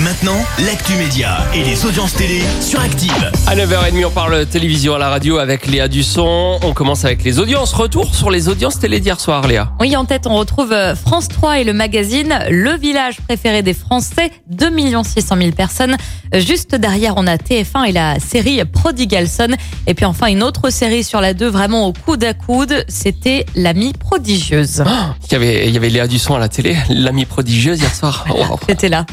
Et maintenant, l'actu média et les audiences télé sur Active. À 9h30, on parle télévision à la radio avec Léa Dusson. On commence avec les audiences. Retour sur les audiences télé d'hier soir, Léa. Oui, en tête, on retrouve euh, France 3 et le magazine Le Village préféré des Français, 2 600 000 personnes. Euh, Juste derrière, on a TF1 et la série Prodigal Son. Et puis enfin, une autre série sur la 2, vraiment au coude à coude, c'était L'amie prodigieuse. Il y avait, il y avait Léa Dusson à la télé, l'amie prodigieuse hier soir. Wow. C'était là.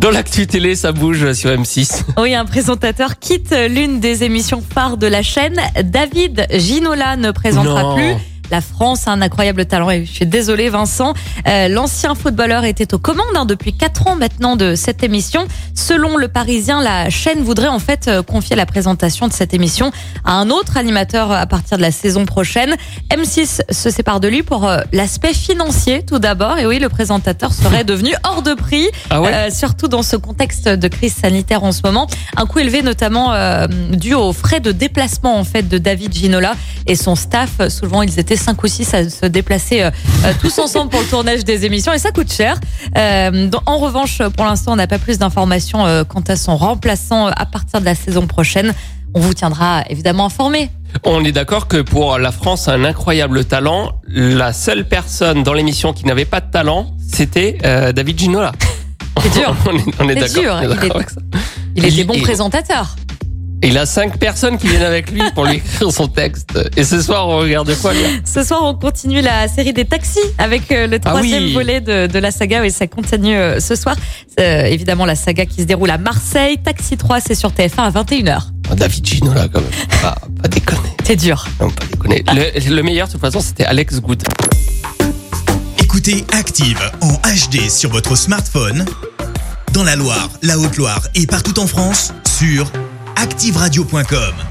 Dans l'actu télé, ça bouge sur M6. Oui, un présentateur quitte l'une des émissions phares de la chaîne. David Ginola ne présentera Non. plus. La France a un incroyable talent. Et je suis désolée, Vincent. Euh, L'ancien footballeur était aux commandes hein, depuis quatre ans maintenant de cette émission. Selon le Parisien, la chaîne voudrait en fait euh, confier la présentation de cette émission à un autre animateur à partir de la saison prochaine. M6 se sépare de lui pour euh, l'aspect financier tout d'abord. Et oui, le présentateur serait devenu hors de prix. Ah ouais Euh, surtout dans ce contexte de crise sanitaire en ce moment. Un coût élevé notamment euh, dû aux frais de déplacement en fait de David Ginola et son staff. Souvent ils étaient cinq ou six à se déplacer euh, euh, tous ensemble pour le tournage des émissions et ça coûte cher. Euh, dans- en revanche, pour l'instant, on n'a pas plus d'informations euh, quant à son remplaçant à partir de la saison prochaine. On vous tiendra évidemment informé. On est d'accord que pour la France, un incroyable talent. La seule personne dans l'émission qui n'avait pas de talent, c'était David Ginola. C'est dur. on est, on est C'est d'accord. il est-. Il était bon présentateur. Et il a cinq personnes qui viennent avec lui pour lui écrire son texte. Et ce soir, on regarde quoi, Ce soir, on continue la série des taxis avec euh, le Ah troisième oui. volet de, de la saga. Et ça continue euh, ce soir. Euh, évidemment, la saga qui se déroule à Marseille. Taxi 3, c'est sur TF1 à 21h. Oh, David Ginola, quand même. Pas, pas déconner. C'est dur. Non, pas déconner. Le, le meilleur, de toute façon, c'était Alex Good. Écoutez Active en HD sur votre smartphone, dans la Loire, la Haute-Loire et partout en France, sur activeradio.com.